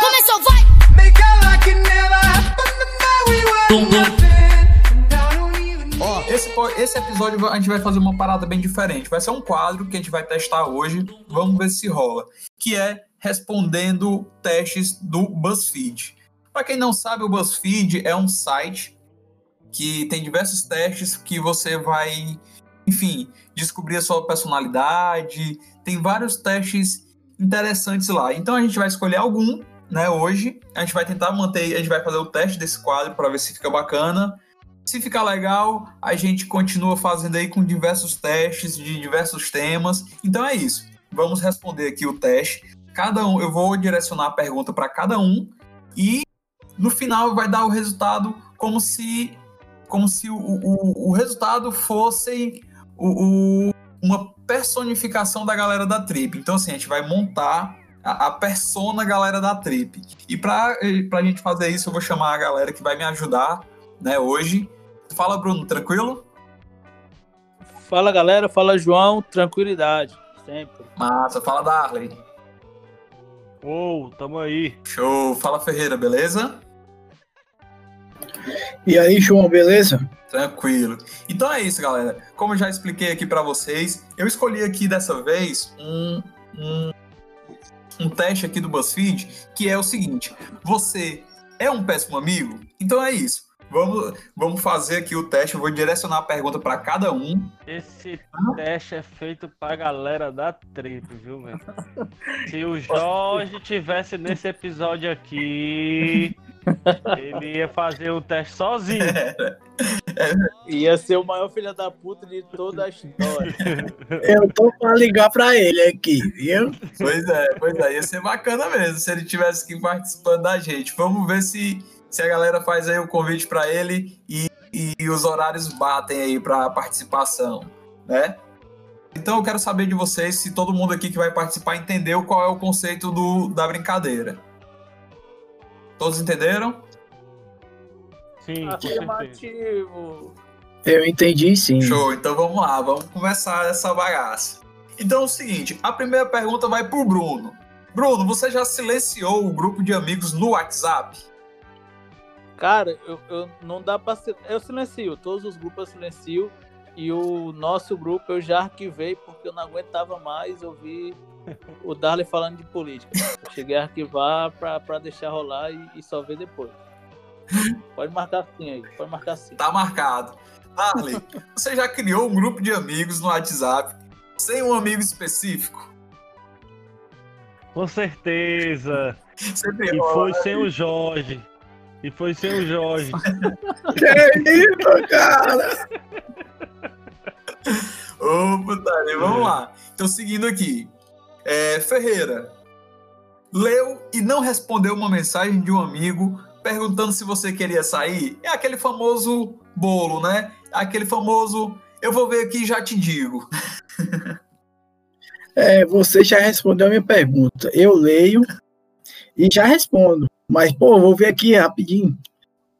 Começou, vai! Ó, esse, esse episódio a gente vai fazer uma parada bem diferente. Vai ser um quadro que a gente vai testar hoje. Vamos ver se rola. Que é respondendo testes do BuzzFeed. Para quem não sabe, o BuzzFeed é um site que tem diversos testes que você vai, enfim, descobrir a sua personalidade. Tem vários testes interessantes lá. Então a gente vai escolher algum, né, hoje. A gente vai tentar manter, a gente vai fazer o teste desse quadro para ver se fica bacana. Se ficar legal, a gente continua fazendo aí com diversos testes de diversos temas. Então é isso. Vamos responder aqui o teste. Cada um, eu vou direcionar a pergunta para cada um e no final vai dar o resultado como se como se o, o, o resultado fosse o, o- uma personificação da galera da trip. Então assim, a gente vai montar a, a persona galera da trip. E para a gente fazer isso, eu vou chamar a galera que vai me ajudar né, hoje. Fala, Bruno, tranquilo? Fala galera, fala João, tranquilidade, sempre. Massa, fala Darley. Ô, tamo aí. Show, fala Ferreira, beleza? E aí, João, beleza? Tranquilo. Então é isso, galera. Como eu já expliquei aqui pra vocês, eu escolhi aqui dessa vez um, um, um teste aqui do BuzzFeed que é o seguinte: você é um péssimo amigo? Então é isso. Vamos, vamos fazer aqui o teste. Eu vou direcionar a pergunta pra cada um. Esse teste é feito pra galera da trip, viu, meu? Se o Jorge tivesse nesse episódio aqui, ele ia fazer o teste sozinho. Ia ser o maior filho da puta de toda a história. Eu tô pra ligar pra ele aqui, viu? Pois é, pois é, ia ser bacana mesmo se ele tivesse aqui participando da gente. Vamos ver se, se a galera faz aí o convite para ele e, e os horários batem aí para participação, né? Então eu quero saber de vocês se todo mundo aqui que vai participar entendeu qual é o conceito do, da brincadeira. Todos entenderam? Sim. Afirmativo. Eu entendi sim. Show, então vamos lá, vamos começar essa bagaça. Então é o seguinte, a primeira pergunta vai pro Bruno. Bruno, você já silenciou o grupo de amigos no WhatsApp? Cara, eu, eu não dá pra. sil- Eu silencio, todos os grupos eu silencio. E o nosso grupo eu já arquivei porque eu não aguentava mais ouvir o Darley falando de política. Eu cheguei a arquivar pra, pra deixar rolar e, e só ver depois. Pode marcar sim aí, pode marcar sim. Tá marcado. Darley, você já criou um grupo de amigos no WhatsApp sem um amigo específico? Com certeza. Você E foi né? sem o Jorge. E foi sem o Jorge. Que isso, cara? Ô, putaria, vamos lá. Então, seguindo aqui. É, Ferreira, leu e não respondeu uma mensagem de um amigo perguntando se você queria sair? É aquele famoso bolo, né? Aquele famoso eu vou ver aqui e já te digo. É, você já respondeu a minha pergunta. Eu leio e já respondo. Mas, pô, vou ver aqui rapidinho.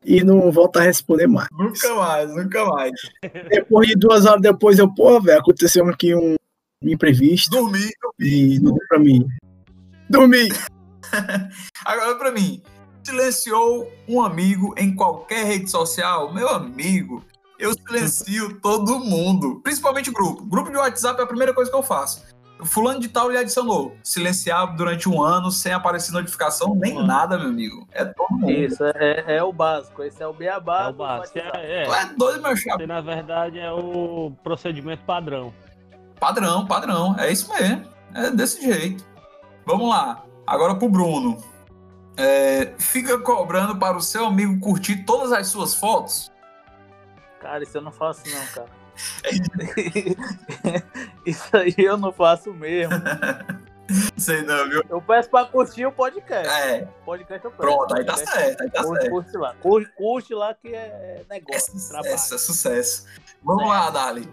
E não volto a responder mais. Nunca mais, nunca mais. Depois de duas horas depois, eu, pô, velho, aconteceu aqui um imprevisto Dormir. e não deu pra mim. Dormi. Agora pra mim, silenciou um amigo em qualquer rede social? Meu amigo, eu silencio todo mundo, principalmente grupo. Grupo de WhatsApp é a primeira coisa que eu faço. Fulano de tal lhe adicionou. Silenciar durante um ano sem aparecer notificação, nem Mano. nada, meu amigo. É todo mundo. Isso, é, é o básico. Esse é o beabá. É o básico. É, Tu é. é doido, meu chapa. Na verdade, é o procedimento padrão. Padrão, padrão. É isso mesmo. É desse jeito. Vamos lá. Agora pro Bruno. É, fica cobrando para o seu amigo curtir todas as suas fotos? Cara, isso eu não faço não, cara. isso aí eu não faço mesmo. Sei não, viu? Eu peço pra curtir o podcast. É, podcast eu peço. pronto, aí tá Podcast, certo, aí tá curte, certo. curte lá. Curte, curte lá que é É negócio, trabalho. sucesso, é sucesso. Vamos lá, Dali.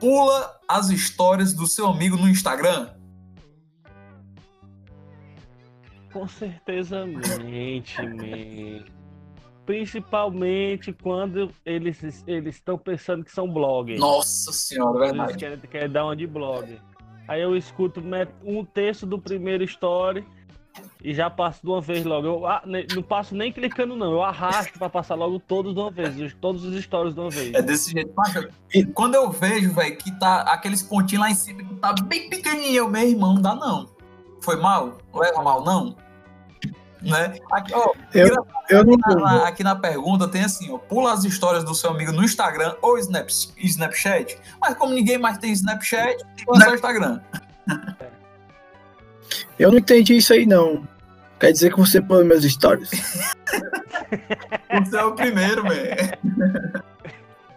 Pula as histórias do seu amigo no Instagram. Com certeza mente. Principalmente quando eles eles estão pensando que são bloggers. Nossa senhora, é Eles verdade. querem, querem dar uma de blogger. Aí eu escuto um terço do primeiro story e já passo de uma vez logo. Eu ah, não passo nem clicando, não. Eu arrasto pra passar logo todos de uma vez. os- Todos os stories de uma vez. É desse jeito. E quando eu vejo, velho, que tá aqueles pontinhos lá em cima que tá bem pequenininho, eu, meu irmão, não dá não. Foi mal? Leva mal, não? Né? Aqui, ó, Eu, eu não. na- aqui na pergunta tem assim, ó, pula as histórias do seu amigo no Instagram ou Snap, Snapchat, mas como ninguém mais tem Snapchat, pula só o Instagram. Eu não entendi isso aí, não. Quer dizer que você põe meus stories? Você é o primeiro, velho.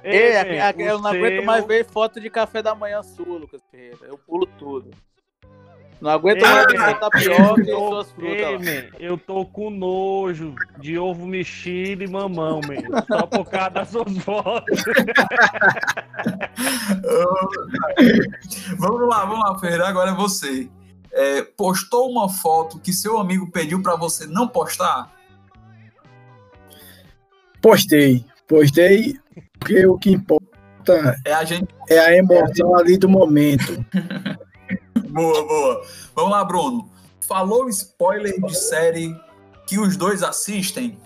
Ei, a- eu não aguento seu- mais ver foto de café da manhã sua, Lucas Ferreira. Eu pulo tudo. Não aguento Ei, mais man, sua tapioca e eu tô- suas frutas. Ei, eu tô com nojo de ovo mexido e mamão, man. Só por causa das suas fotos. vamos lá, vamos lá, Ferreira, agora é você. É, postou uma foto que seu amigo pediu pra você não postar? Postei. Postei porque o que importa É a gente. é a emoção ali do momento. Boa, boa. Vamos lá, Bruno. Falou spoiler de série que os dois assistem?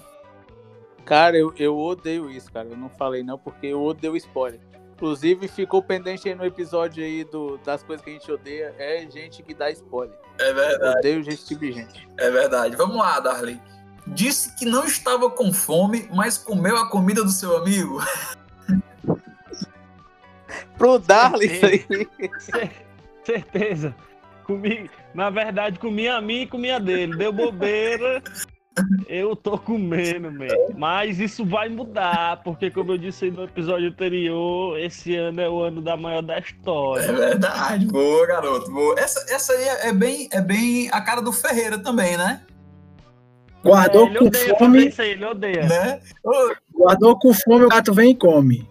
Cara, eu, eu odeio isso, cara. Eu não falei não, porque eu odeio spoiler. Inclusive, ficou pendente aí no episódio aí do, das coisas que a gente odeia. É gente que dá spoiler. É Eu verdade, odeio tipo de gente. é verdade. Vamos lá, Darley. Disse que não estava com fome, mas comeu a comida do seu amigo. Pro Darley, isso aí. Certeza. Comi, na verdade, comia a minha e comia a dele. Deu bobeira. Eu tô comendo, man. Mas isso vai mudar, porque como eu disse aí no episódio anterior, esse ano é o ano da maior da É história. verdade. Boa, garoto. Boa. Essa, essa aí é bem, é bem a cara do Ferreira também, né? Guardou É, ele com fome, isso aí, ele odeia. né? Guardou com fome, o gato vem e come.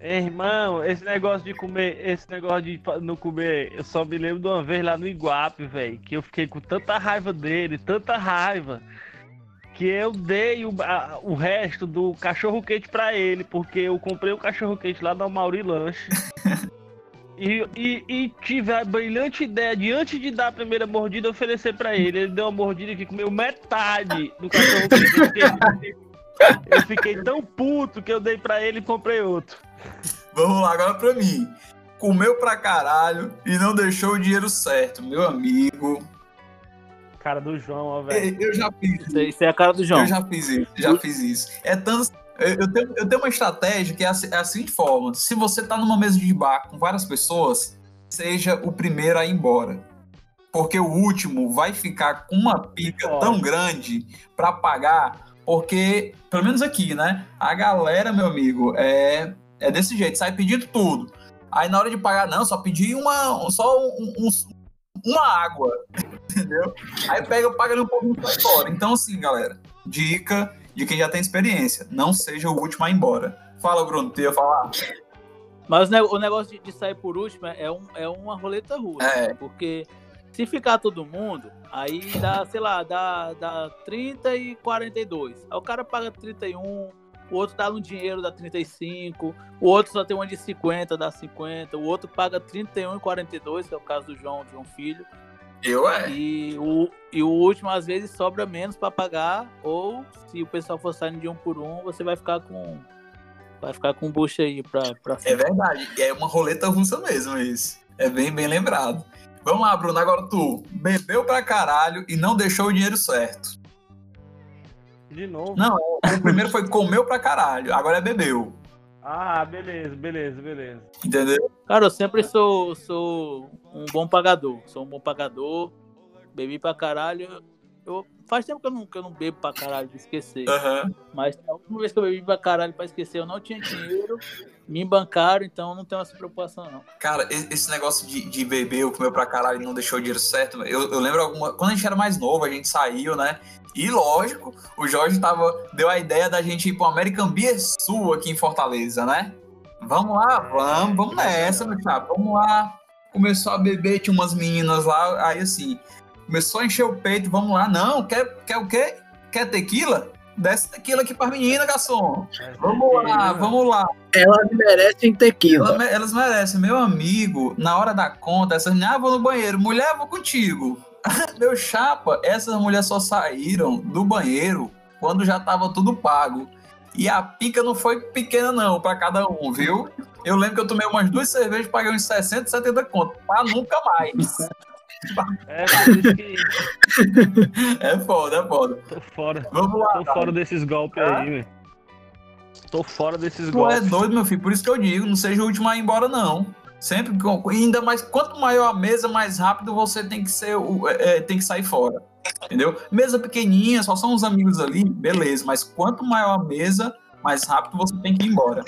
Irmão, esse negócio de comer, esse negócio de não comer, eu só me lembro de uma vez lá no Iguape, velho, que eu fiquei com tanta raiva dele, tanta raiva, que eu dei o, a- o resto do cachorro quente pra ele, porque eu comprei o cachorro quente lá da Mauri Lanche. E, e, e tive a brilhante ideia de, antes de dar a primeira mordida, oferecer pra ele. Ele deu uma mordida que comeu metade do cachorro quente. Eu fiquei, tão puto que eu dei pra ele e comprei outro. Vamos lá, agora pra mim. Comeu pra caralho e não deixou o dinheiro certo, meu amigo. Cara do João, ó, velho. Eu já fiz Isso isso é a cara do João. Eu já fiz isso, já fiz isso. É tanto. Eu tenho, eu tenho uma estratégia que é assim- é a seguinte forma: se você tá numa mesa de bar com várias pessoas, seja o primeiro a ir embora. Porque o último vai ficar com uma pica tão grande pra pagar, porque, pelo menos aqui, né? A galera, meu amigo, é, é desse jeito, sai pedindo tudo. Aí na hora de pagar, não, só pedir uma, só um- um- uma água, entendeu? Aí pega, paga ali um pouquinho e fora. Então, assim, galera, dica de quem já tem experiência, não seja o último a ir embora. Fala, Bruno, tu ia falar? Mas o ne- o negócio de, de sair por último é, um, é uma roleta russa. É. Porque se ficar todo mundo, aí dá, sei lá, dá, dá 30 e 42. Aí o cara paga 31, o outro dá no dinheiro, dá 35, o outro só tem uma de 50, dá 50, o outro paga 31 e 42, que é o caso do João, João Filho. Eu é. E o, e o último, às vezes, sobra menos pra pagar, ou se o pessoal for saindo de um por um, você vai ficar com. Vai ficar com bucha aí pra, pra É verdade. É uma roleta russa mesmo isso. É bem, bem lembrado. Vamos lá, Bruno. Agora tu bebeu pra caralho e não deixou o dinheiro certo. De novo. Não, o primeiro foi comeu pra caralho, agora é bebeu. Ah, beleza, beleza, beleza. Entendeu? Cara, eu sempre sou, sou um bom pagador. Sou um bom pagador. Bebi pra caralho. Eu, faz tempo que eu, não, que eu não bebo pra caralho, de esquecer. Aham. Mas a última vez que eu bebi pra caralho pra esquecer, eu não tinha dinheiro. Me bancaram, então eu não tenho essa preocupação, não. Cara, esse negócio de, de beber, ou comeu pra caralho e não deixou o dinheiro certo, eu, eu lembro alguma. Quando a gente era mais novo, a gente saiu, né? E lógico, o Jorge tava, deu a ideia da gente ir pro American Beer Sul aqui em Fortaleza, né? Vamos lá, vamos, vamos nessa, meu chapa, vamos lá. Começou a beber, tinha umas meninas lá, aí assim, começou a encher o peito, vamos lá. Não, quer, quer o quê? Quer tequila? Desce tequila aqui pra menina, garçom. Vamos lá, vamos lá. Elas merecem tequila. Elas, elas merecem. Meu amigo, na hora da conta, essas meninas, ah, vou no banheiro. Mulher, vou contigo. Meu chapa, essas mulheres só saíram do banheiro quando já tava tudo pago. E a pica não foi pequena, não, pra cada um, viu? Eu lembro que eu tomei umas duas cervejas, paguei uns 60, 70 conto. Pra nunca mais. É, que É foda, é foda. tô fora. Vamos lá. Tô fora desses golpes Ah? aí, velho. Tô fora desses Tu é golpes. doido, meu filho. Por isso que eu digo, não seja o último a ir embora, não. Sempre, ainda mais, quanto maior a mesa, mais rápido você tem que ser, é, é, tem que sair fora. Entendeu? Mesa pequenininha, só são os amigos ali, beleza. Mas quanto maior a mesa, mais rápido você tem que ir embora.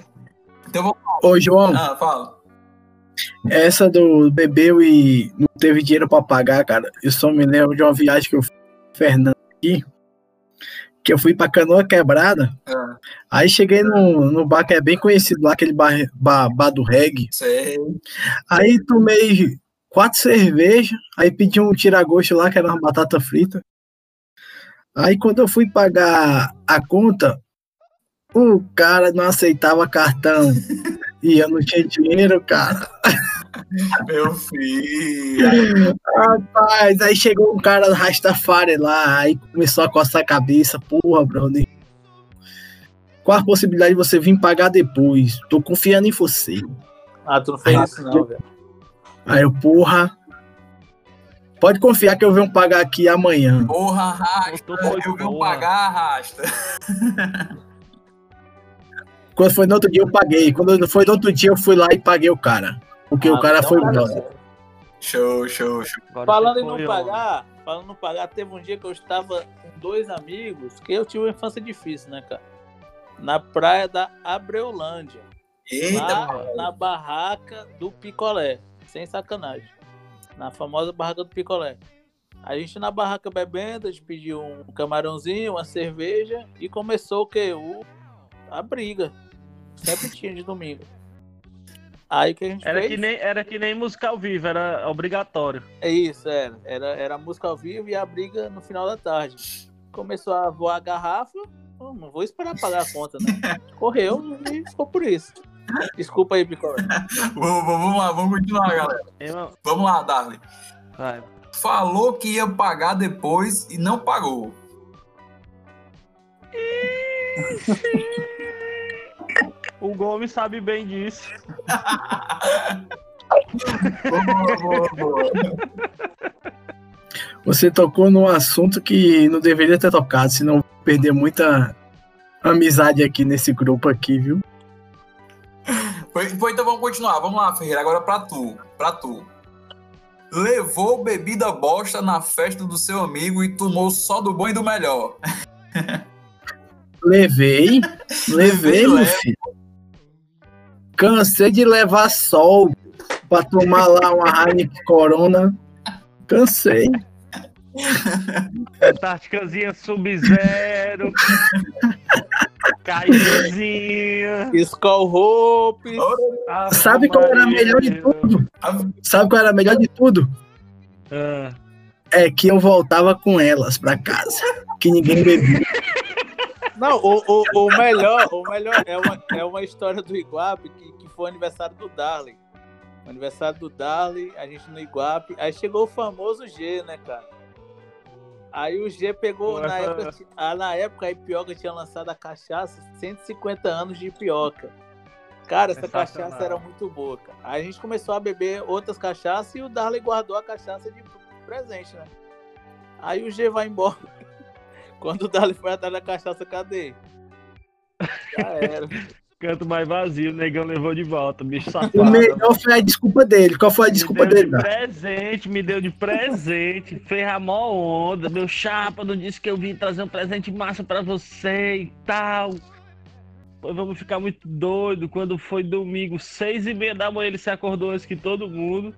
Então eu vou. Ô, João, Ah, fala. Essa do bebeu e não teve dinheiro pra pagar, cara. Eu só me lembro de uma viagem que eu fui Fernando aqui, que eu fui pra Canoa Quebrada. Ah, Aí cheguei no, no bar que é bem conhecido lá, aquele bar, bar, bar do reggae. sei. Aí tomei quatro cervejas, aí pedi um tiragosto lá, que era uma batata frita. Aí quando eu fui pagar a conta, o cara não aceitava cartão. E eu não tinha dinheiro, cara. Meu filho. Rapaz, aí chegou um cara do Rastafari lá, aí começou a coçar a cabeça. Porra, brother. Qual a possibilidade de você vir pagar depois? Tô confiando em você. Ah, tu não fez isso não, velho. Aí eu, porra. Pode confiar que eu venho pagar aqui amanhã. Porra, arrasta. Eu venho pagar, arrasta. Quando foi no outro dia, eu paguei. Quando foi no outro dia, eu fui lá e paguei o cara. Porque o Ah, cara então foi certo. Show, show, show. Agora Falando em não pagar, falando em não pagar, teve um dia que eu estava com dois amigos, que eu tive uma infância difícil, né, cara? Na praia da Abreolândia. Eita, lá na barraca do picolé. Sem sacanagem. Na famosa barraca do picolé. A gente na barraca bebendo, a gente pediu um camarãozinho, uma cerveja e começou o quê? O... A briga. Sempre tinha de domingo. Aí que a gente Era fez? que, nem, era que nem música ao vivo, era obrigatório. É isso, era. era. Era música ao vivo e a briga no final da tarde. Começou a voar a garrafa. Pô, Não vou esperar pagar a conta, né? Correu e ficou por isso. Desculpa aí, Picolé. Vamos, vamos lá, vamos continuar, galera. Eu- Vamos lá, Darley. vai. Falou que ia pagar depois e não pagou. O Gomes sabe bem disso. Boa, boa, boa. Você tocou num assunto que não deveria ter tocado, senão perder muita amizade aqui nesse grupo aqui, viu? Foi, foi, então vamos continuar. Vamos lá, Ferreira. Agora pra tu. Pra tu. Levou bebida bosta na festa do seu amigo e tomou só do bom e do melhor. Levei, levei, filho. Cansei de levar sol pra tomar lá uma Heineken Corona. Cansei. Antárticazinha Sub-Zero. Caizinha. Skull Hope. Sabe qual era a melhor de tudo? Sabe qual era a melhor de tudo? Ah, É que eu voltava com elas pra casa. Que ninguém bebia. Não, o, o, o melhor, o melhor é uma, é uma história do Iguape que, que foi o aniversário do Darley. O aniversário do Darley, a gente no Iguape. Aí chegou o famoso G, né, cara? Aí o G pegou, na época, ah, na época a Ipioca tinha lançado a cachaça 150 anos de Ipioca. Cara, essa cachaça era muito boa, cara. Aí a gente começou a beber outras cachaças e o Darley guardou a cachaça de presente, né? Aí o G vai embora. Quando o Darley foi atrás da cachaça, cadê? Já era. canto mais vazio, o negão levou de volta, bicho O safado. melhor foi a desculpa dele. Qual foi a desculpa me deu dele, de presente, me deu de presente, fez a mó onda. Meu chapa não disse que eu vim trazer um presente massa pra você e tal. Pois vamos ficar muito doido. Quando foi domingo, seis e meia da manhã, ele se acordou antes que todo mundo.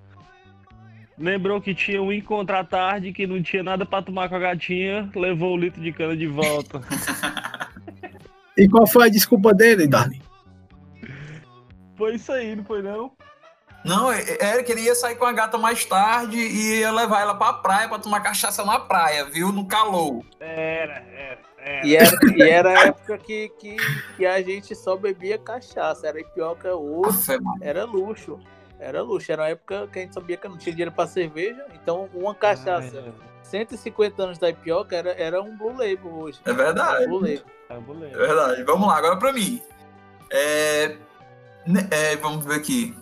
Lembrou que tinha um encontro à tarde, que não tinha nada pra tomar com a gatinha, levou o litro de cana de volta. E qual foi a desculpa dele, Darley? Foi isso aí, não foi não? Não, é- era que ele ia sair com a gata mais tarde e ia levar ela pra praia pra tomar cachaça na praia, viu? No calor. Era, era, Era. E era, e era a época que, que, que a gente só bebia cachaça. Era ipioca ouro, Afe, mano. era luxo. Era luxo. Era uma época que a gente sabia que não tinha dinheiro pra cerveja. Então, uma cachaça, 150 anos da ipioca, era, era um Blue Label hoje. É verdade. Um Blue Label. Ah, É verdade. Vamos lá, agora pra mim. É, é, vamos ver aqui.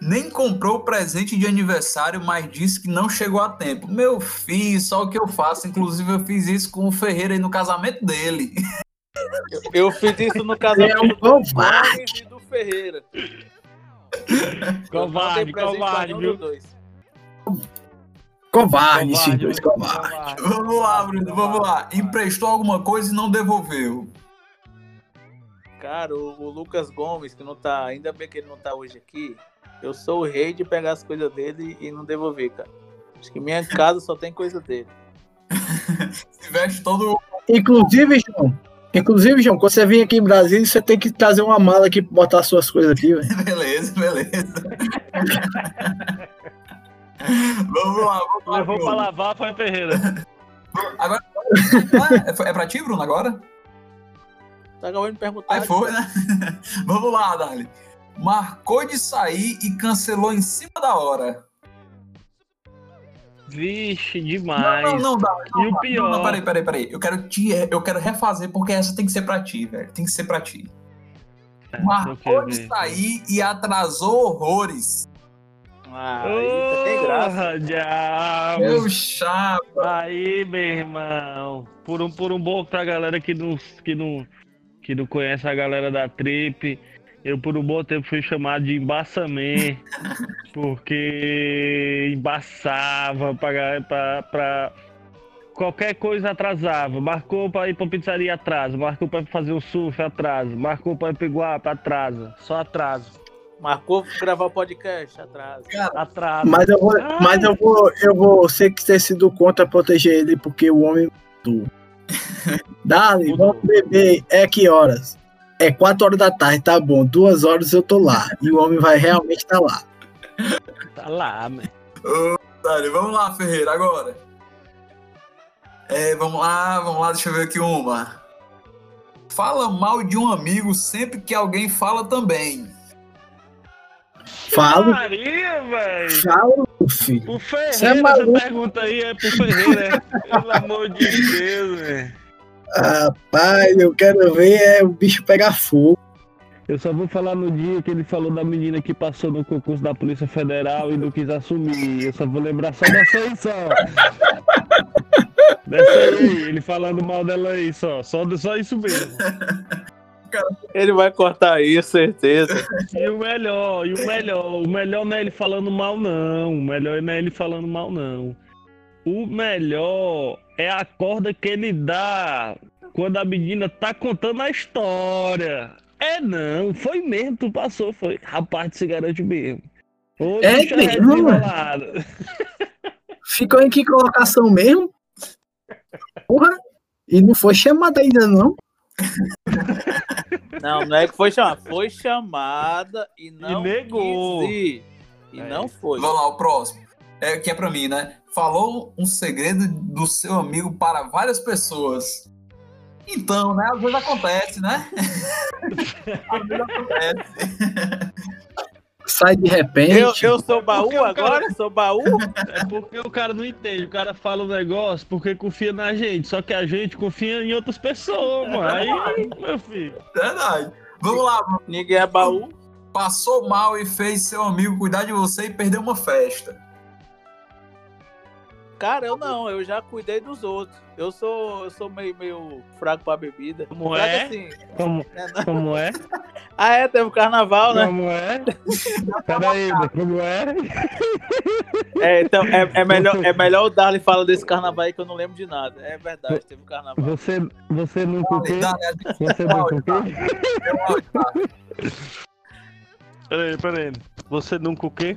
Nem comprou o presente de aniversário, mas disse que não chegou a tempo. Meu filho, só o que eu faço. Inclusive, eu fiz isso com o Ferreira aí no casamento dele. Eu fiz isso no casamento É um do do Ferreira. Covarde, covarde, viu? Dois. Covarde, esses Covarde, dois, covarde. Vamos lá, Bruno, vamos lá. Emprestou alguma coisa e não devolveu. Cara, o, o Lucas Gomes, que não tá. Ainda bem que ele não tá hoje aqui. Eu sou o rei de pegar as coisas dele e não devolver, cara. Acho que minha casa só tem coisa dele. Se veste todo. Inclusive, João, inclusive, João, quando você vir aqui em Brasília, você tem que trazer uma mala aqui pra botar suas coisas aqui, velho. Beleza, beleza. vamos lá, vamos lá. Levou pra lavar, foi Ferreira. Ah, é, é pra ti, Bruno, agora? Tá acabando de perguntar. Aí foi, né? Vamos lá, Dali. Marcou de sair e cancelou em cima da hora. Vixe, Não, demais. não, não, Dali. Não, E o não, pior? Não, peraí, peraí, peraí. Eu quero, te, eu quero refazer porque essa tem que ser pra ti, velho. Tem que ser pra ti. É, Marcou de sair e atrasou horrores. Ah, aí tem graça. Porra, diabo. Meu chapa. Aí, meu irmão. Por um, por um bom pra galera que não, que, não, que não conhece a galera da Trip, eu por um bom tempo fui chamado de embaçamento, porque embaçava pra- qualquer coisa atrasava. Marcou pra ir pra pizzaria atrasa, marcou pra fazer o surf atrasa, marcou pra ir pro Iguapa atrasa, só atraso. Marcou gravar o podcast atrás. Atraso. Mas eu vou, mas eu vou, eu vou ser que ter sido contra proteger ele, porque o homem mudou. Dali, vamos beber. É que horas? É 4 horas da tarde, tá bom. Duas horas eu tô lá. E o homem vai realmente estar lá. Tá lá, man. Dali, vamos lá, Ferreira, agora. É, vamos lá, vamos lá, deixa eu ver aqui uma. Fala mal de um amigo sempre que alguém fala também. Falo, Maria, velho. falo, filho. O Você é Ferreira, essa maluco. pergunta aí é pro Ferreira. Pelo amor de Deus, velho. Rapaz, eu quero ver é o bicho pegar fogo. Eu só vou falar no dia que ele falou da menina que passou no concurso da Polícia Federal e não quis assumir. Eu só vou lembrar só dessa aí só. Dessa aí, ele falando mal dela aí só. Só, só isso mesmo. Ele vai cortar isso, certeza. E o melhor, e o melhor, o melhor não é ele falando mal, não. O melhor não é ele falando mal, não. O melhor é a corda que ele dá quando a menina tá contando a história. É não, foi mesmo, tu passou, foi. Rapaz, tu se garante mesmo. Ô, É mesmo? Ficou em que colocação mesmo? Porra. E não foi chamada ainda, não. Não, não é que foi chamada. Foi chamada e não negou. quis ir. E É não foi. Vamos lá, o próximo. É, que é pra mim, né? Falou um segredo do seu amigo para várias pessoas. Então, né? Às vezes acontece, né? Às vezes acontece. Sai de repente. Eu, eu sou baú Porque agora? Sou baú? É porque o cara não entende. O cara fala um negócio porque confia na gente. Só que a gente confia em outras pessoas, mano. Aí, meu filho. Verdade. Vamos lá, Bruno. Ninguém é baú. Passou mal e fez seu amigo cuidar de você e perdeu uma festa. Cara, eu não, eu já cuidei dos outros. Eu sou, eu sou meio, meio fraco pra bebida. Como Fraco é? assim. Como, não- como é? Ah, é, teve o carnaval, né? Como é? Peraí, como é? É, então, é, é melhor, é melhor o Darley falar desse carnaval aí que eu não lembro de nada. É verdade, teve o carnaval. Você, você nunca o quê? Dá, né? Você nunca o quê? Peraí, peraí. Você nunca o quê?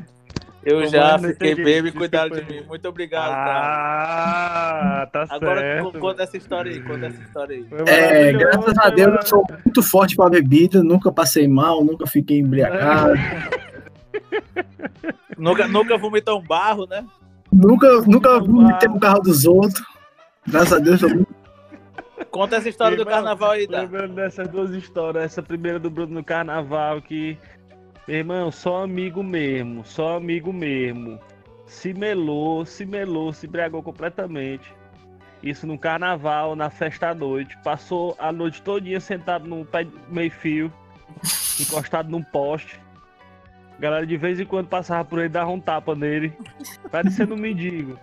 Eu já é? Fiquei entendi. bêbado e cuidaram de mim. Muito obrigado, cara. Ah, tá Agora certo. conta essa história aí, conta essa história aí. É, graças a Deus eu sou muito forte pra bebida, nunca passei mal, nunca fiquei embriagado, Nunca, nunca vomitou um barro, né? nunca, nunca vomitei no carro dos outros. Graças a Deus eu nunca Conta essa história do Irmão, carnaval aí, tá? Lembrando dessas duas histórias, essa primeira do Bruno no carnaval, que. Meu irmão, só amigo mesmo, só amigo mesmo. Se melou, se melou, se embriagou completamente. Isso no carnaval, na festa à noite. Passou a noite todinha sentado no pé meio fio, encostado num poste. A galera de vez em quando passava por ele, dava um tapa nele, parecendo um mendigo.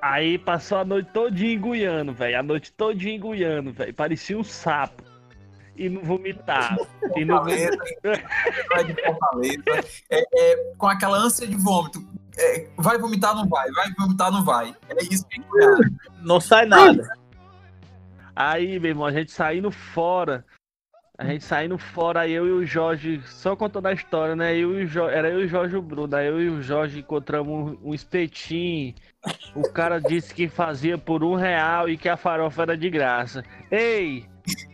Aí passou a noite todinha enguiando, velho. A noite todinha enguiando, velho. Parecia um sapo. E não vomitava. E não vai de Fortaleza, é, é, com aquela ânsia de vômito. É, vai vomitar, não vai, vai vomitar, não vai. É isso que é. Não sai nada. Aí, meu irmão, a gente saindo fora. A gente saindo fora, eu e o Jorge, só contando a história, né? Eu e o Jo- era eu e o Jorge e o Bruno. Aí eu e o Jorge encontramos um, um espetinho. O cara disse que fazia por um real e que a farofa era de graça. Ei!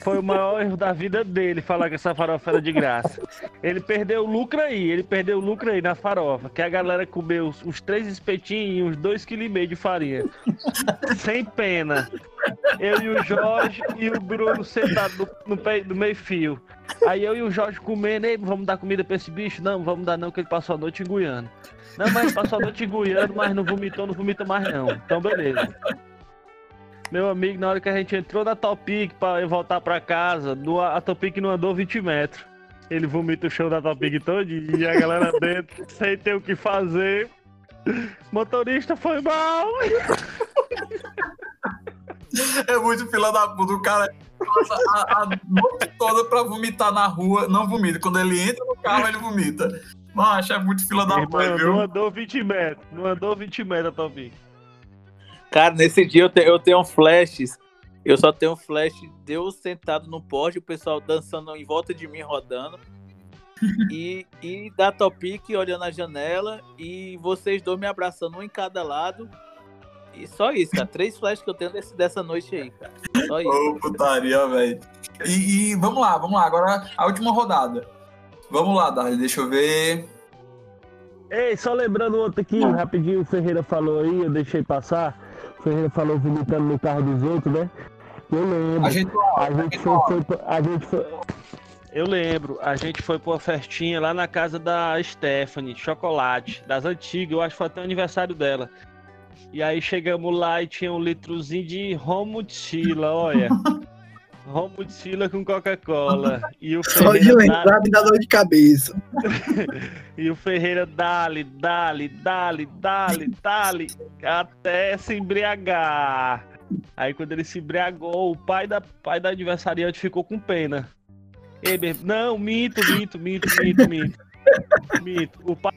Foi o maior erro da vida dele falar que essa farofa era de graça. Ele perdeu o lucro aí, ele perdeu o lucro aí na farofa. Que a galera comeu os, os três espetinhos e uns dois quilos e meio de farinha. Sem pena. Eu e o Jorge e o Bruno sentados no, no, no meio fio. Aí eu e o Jorge comendo, ei, vamos dar comida pra esse bicho? Não, vamos dar não, que ele passou a noite em Guiana. Não, mas passou a noite em Guiana, mas não vomitou, não vomita mais não. Então beleza. Meu amigo, na hora que a gente entrou na Topic pra voltar pra casa, a Topic não andou 20 metros. Ele vomita o chão da Topic todinho e a galera dentro, sem ter o que fazer. Motorista foi mal. É muito fila da puta. O cara passa a, a noite toda pra vomitar na rua, não vomita. Quando ele entra no carro, ele vomita. Macho, é muito fila da Irmão, mãe, não viu? andou 20 metros. Não andou 20 metros a Topic. Cara, nesse dia eu, te- eu tenho flashes. Eu só tenho flash de eu sentado no poste, o pessoal dançando em volta de mim, rodando. e, e da Topic olhando a janela e vocês dois me abraçando, um em cada lado. E só isso, cara. Três flashes que eu tenho desse, dessa noite aí, cara. Só isso. Ô, putaria, velho. E, e vamos lá, vamos lá. Agora a última rodada. Vamos lá, Dali, deixa eu ver. Ei, só lembrando outro aqui, rapidinho, o Ferreira falou aí, eu deixei passar. Ferreira falou vomitando no carro dos outros, né? Eu lembro. A gente A gente foi, foi a gente foi. Eu lembro, a gente foi pra uma festinha lá na casa da Stephanie, chocolate, das antigas, eu acho que foi até o aniversário dela. E aí chegamos lá e tinha um litrozinho de Romutila, olha. Romutila com Coca-Cola. E o Só de Ferreira dá- lembrar me dá dor de cabeça. e o Ferreira dali, dali, dali, dali, dali, até se embriagar. Aí quando ele se embriagou, o pai da, pai da aniversariante ficou com pena. Meu- não, minto, minto, minto, minto, minto. Minto. O pai,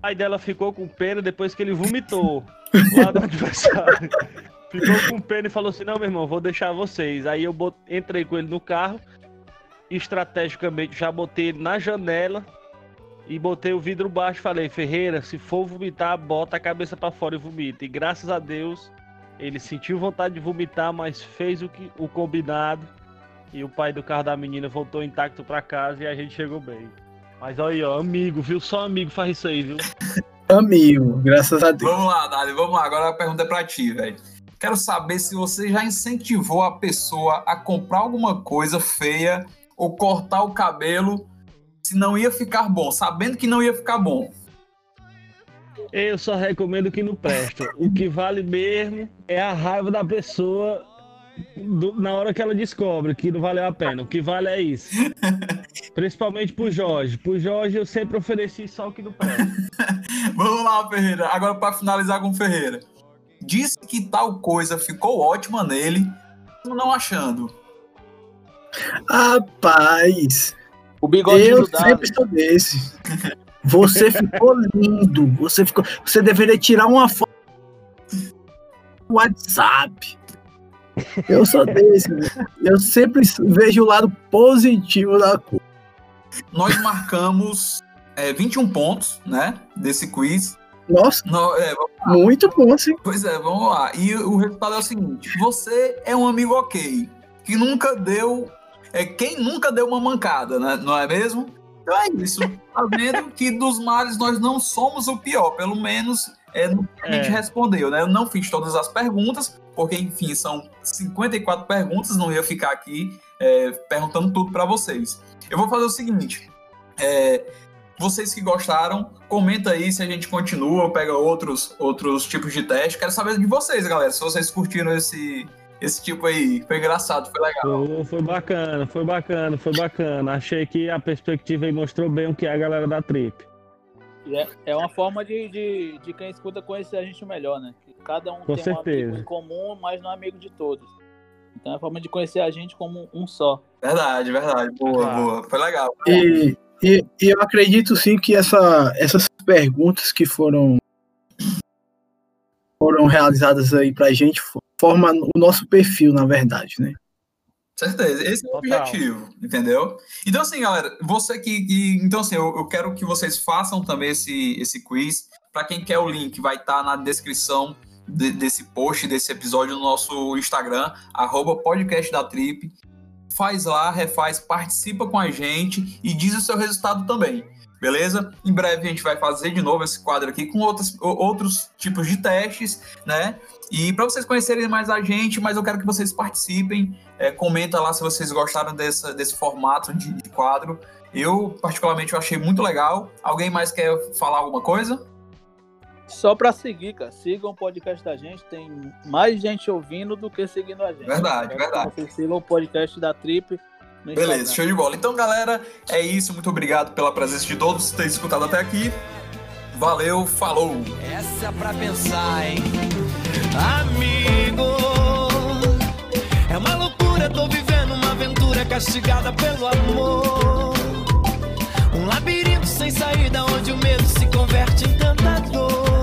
pai dela ficou com pena depois que ele vomitou lá no aniversário. Ficou com pena e falou assim: Não, meu irmão, vou deixar vocês. Aí eu bot- entrei com ele no carro, estrategicamente já botei ele na janela e botei o vidro baixo. Falei: Ferreira, se for vomitar, bota a cabeça pra fora e vomita. E graças a Deus, ele sentiu vontade de vomitar, mas fez o, que, o combinado. E o pai do carro da menina voltou intacto pra casa e a gente chegou bem. Mas olha aí, ó, amigo, viu? Só amigo faz isso aí, viu? Amigo, graças a Deus. Vamos lá, Dali, vamos lá. Agora a pergunta é pra ti, velho. Quero saber se você já incentivou a pessoa a comprar alguma coisa feia ou cortar o cabelo se não ia ficar bom, sabendo que não ia ficar bom. Eu só recomendo que não presta. O que vale mesmo é a raiva da pessoa do- na hora que ela descobre que não valeu a pena. O que vale é isso. Principalmente pro Jorge. Pro Jorge eu sempre ofereci só o que não presta. Vamos lá, Ferreira. Agora pra finalizar com o Ferreira. Disse que tal coisa ficou ótima nele, não achando. Rapaz, O bigode eu sempre sou desse. Você ficou lindo. Você ficou. Você deveria tirar uma foto no WhatsApp. Eu sou desse. né? Eu sempre vejo o lado positivo da coisa. Nós marcamos é, 21 pontos, né? Desse quiz. Nossa, No- é, muito bom, sim. Pois é, vamos lá. E o resultado é o seguinte: você é um amigo ok, que nunca deu. É quem nunca deu uma mancada, né? Não é mesmo? Então é isso. Tá vendo que dos males nós não somos o pior. Pelo menos é no que a gente É. respondeu, né? Eu não fiz todas as perguntas, porque, enfim, são 54 perguntas, não ia ficar aqui é, perguntando tudo para vocês. Eu vou fazer o seguinte: é, vocês que gostaram, comenta aí se a gente continua ou pega outros, outros tipos de teste. Quero saber de vocês, galera, se vocês curtiram esse, esse tipo aí. Foi engraçado, foi legal. Foi, foi bacana, foi bacana, foi bacana. Achei que a perspectiva aí mostrou bem o que é a galera da Trip. É, é uma forma de, de, de quem escuta conhecer a gente melhor, né? Cada um Com tem um certeza. amigo em comum, mas não é amigo de todos. Então é a forma de conhecer a gente como um só. Verdade, verdade. Boa, Ah. boa. Foi legal. E, e, e eu acredito sim que essa, essas perguntas que foram foram realizadas aí pra gente fo- forma o nosso perfil, na verdade, né? Certeza, esse é o Total. objetivo, entendeu? Então, assim, galera, você que. que- então, assim, eu, eu quero que vocês façam também esse, esse quiz. Para quem quer o link, vai estar na descrição de- desse post, desse episódio no nosso Instagram, arroba podcast da Trip. Faz lá, refaz, participa com a gente e diz o seu resultado também. Beleza? Em breve a gente vai fazer de novo esse quadro aqui com outros, outros tipos de testes, né? E para vocês conhecerem mais a gente, mas eu quero que vocês participem. É, comenta lá se vocês gostaram desse formato de, de quadro. Eu, particularmente, eu achei muito legal. Alguém mais quer falar alguma coisa? Só para seguir, cara. Sigam o podcast da gente. Tem mais gente ouvindo do que seguindo a gente. Verdade, então, verdade. Sigam o podcast da Trip. Beleza, show de bola. Então, galera, é isso. Muito obrigado pela presença de todos ter escutado até aqui. Valeu, falou. Essa é pra pensar, hein? Amigo, é uma loucura, tô vivendo uma aventura castigada pelo amor. Um labirinto sem saída onde o medo se converte em tanta dor.